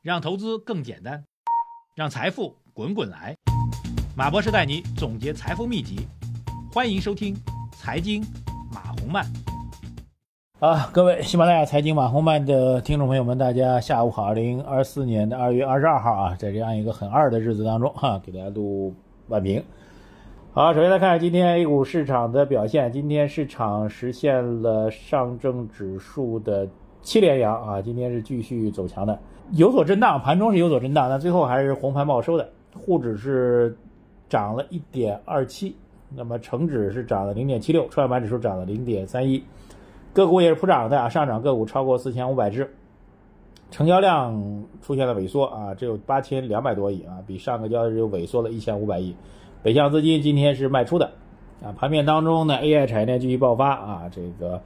让投资更简单，让财富滚滚来。马博士带你总结财富秘籍，欢迎收听《财经马红漫》。啊，各位喜马拉雅财经马红漫的听众朋友们，大家下午好！二零二四年的二月二十二号啊，在这样一个很二的日子当中哈，给大家录晚评。好，首先来看今天 A 股市场的表现。今天市场实现了上证指数的七连阳啊，今天是继续走强的，有所震荡，盘中是有所震荡，但最后还是红盘报收的。沪指是涨了一点二七，那么成指是涨了零点七六，创业板指数涨了零点三一，个股也是普涨的啊，上涨个股超过四千五百只，成交量出现了萎缩啊，只有八千两百多亿啊，比上个交易日萎缩了一千五百亿。北向资金今天是卖出的，啊，盘面当中呢，AI 产业链继续爆发啊，这个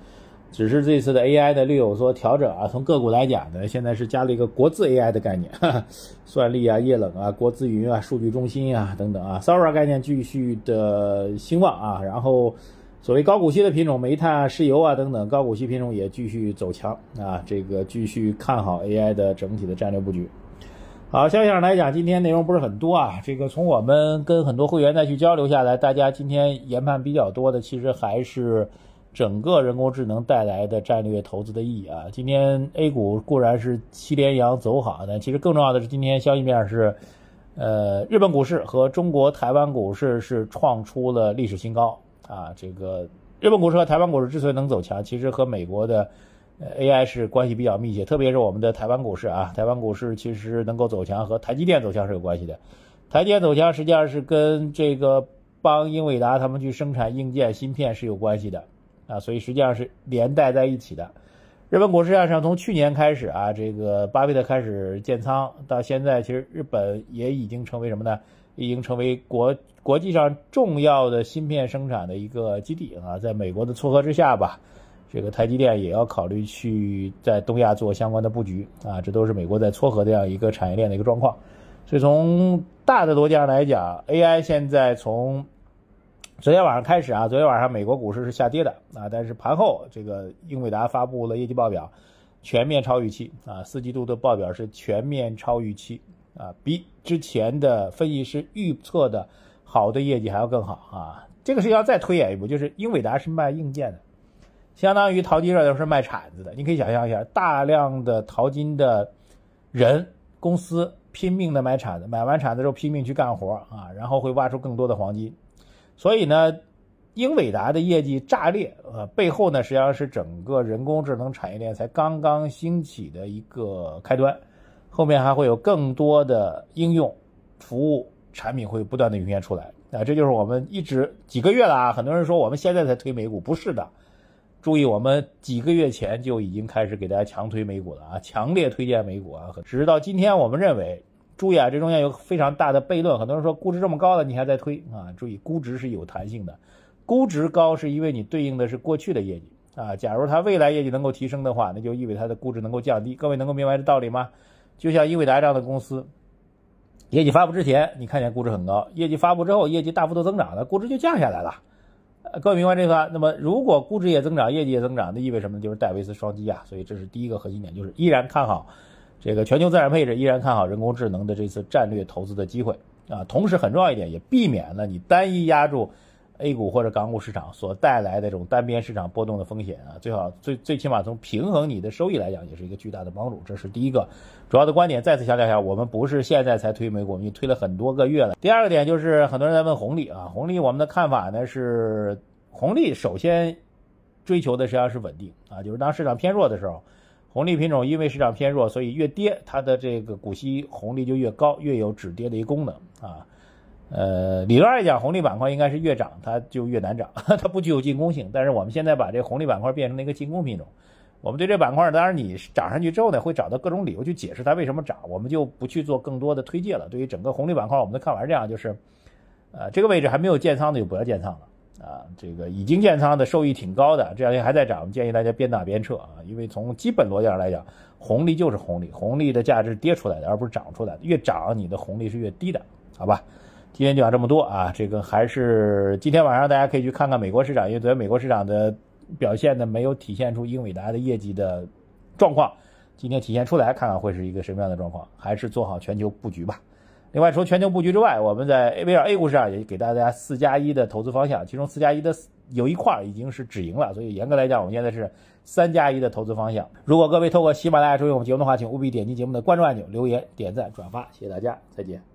只是这次的 AI 的略有所调整啊。从个股来讲呢，现在是加了一个国字 AI 的概念，哈 哈算力啊、液冷啊、国资云啊、数据中心啊等等啊 s o r a 概念继续的兴旺啊。然后所谓高股息的品种，煤炭啊、石油啊等等高股息品种也继续走强啊，这个继续看好 AI 的整体的战略布局。好，消息上来讲，今天内容不是很多啊。这个从我们跟很多会员再去交流下来，大家今天研判比较多的，其实还是整个人工智能带来的战略投资的意义啊。今天 A 股固然是七连阳走好，但其实更重要的是，今天消息面是，呃，日本股市和中国台湾股市是创出了历史新高啊。这个日本股市和台湾股市之所以能走强，其实和美国的。AI 是关系比较密切，特别是我们的台湾股市啊，台湾股市其实能够走强和台积电走强是有关系的。台积电走强实际上是跟这个帮英伟达他们去生产硬件芯片是有关系的啊，所以实际上是连带在一起的。日本股市上从去年开始啊，这个巴菲特开始建仓，到现在其实日本也已经成为什么呢？已经成为国国际上重要的芯片生产的一个基地啊，在美国的撮合之下吧。这个台积电也要考虑去在东亚做相关的布局啊，这都是美国在撮合这样一个产业链的一个状况。所以从大的逻辑上来讲，AI 现在从昨天晚上开始啊，昨天晚上美国股市是下跌的啊，但是盘后这个英伟达发布了业绩报表，全面超预期啊，四季度的报表是全面超预期啊，比之前的分析师预测的好的业绩还要更好啊。这个是要再推演一步，就是英伟达是卖硬件的。相当于淘金热都是卖铲子的，你可以想象一下，大量的淘金的人公司拼命的买铲子，买完铲子之后拼命去干活啊，然后会挖出更多的黄金。所以呢，英伟达的业绩炸裂，呃，背后呢实际上是整个人工智能产业链才刚刚兴起的一个开端，后面还会有更多的应用、服务、产品会不断的涌现出来啊，这就是我们一直几个月了啊，很多人说我们现在才推美股，不是的。注意，我们几个月前就已经开始给大家强推美股了啊，强烈推荐美股啊。直到今天，我们认为，注意啊，这中间有非常大的悖论。很多人说估值这么高了，你还在推啊？注意，估值是有弹性的，估值高是因为你对应的是过去的业绩啊。假如它未来业绩能够提升的话，那就意味着它的估值能够降低。各位能够明白这道理吗？就像英伟达这样的公司，业绩发布之前你看见估值很高，业绩发布之后业绩大幅度增长了，估值就降下来了。各位明白这个？那么如果估值也增长，业绩也增长，那意味什么呢？就是戴维斯双击啊！所以这是第一个核心点，就是依然看好这个全球资产配置，依然看好人工智能的这次战略投资的机会啊！同时很重要一点，也避免了你单一压住 A 股或者港股市场所带来的这种单边市场波动的风险啊！最好最最起码从平衡你的收益来讲，也是一个巨大的帮助。这是第一个主要的观点。再次强调一下，我们不是现在才推美股，我们推了很多个月了。第二个点就是很多人在问红利啊，红利我们的看法呢是。红利首先追求的实际上是稳定啊，就是当市场偏弱的时候，红利品种因为市场偏弱，所以越跌它的这个股息红利就越高，越有止跌的一个功能啊。呃，理论来讲，红利板块应该是越涨它就越难涨，它不具有进攻性。但是我们现在把这红利板块变成了一个进攻品种，我们对这板块，当然你涨上去之后呢，会找到各种理由去解释它为什么涨，我们就不去做更多的推介了。对于整个红利板块，我们的看法是这样，就是，呃，这个位置还没有建仓的就不要建仓了。啊，这个已经建仓的收益挺高的，这两天还在涨，我们建议大家边打边撤啊。因为从基本逻辑上来讲，红利就是红利，红利的价值跌出来的，而不是涨出来的。越涨，你的红利是越低的，好吧？今天就讲这么多啊。这个还是今天晚上大家可以去看看美国市场，因为昨天美国市场的表现呢，没有体现出英伟达的业绩的状况。今天体现出来，看看会是一个什么样的状况，还是做好全球布局吧。另外，除全球布局之外，我们在 A 威尔 A 股市场也给大家四加一的投资方向，其中四加一的有一块已经是止盈了，所以严格来讲，我们现在是三加一的投资方向。如果各位透过喜马拉雅收听我们节目的话，请务必点击节目的关注按钮、留言、点赞、转发，谢谢大家，再见。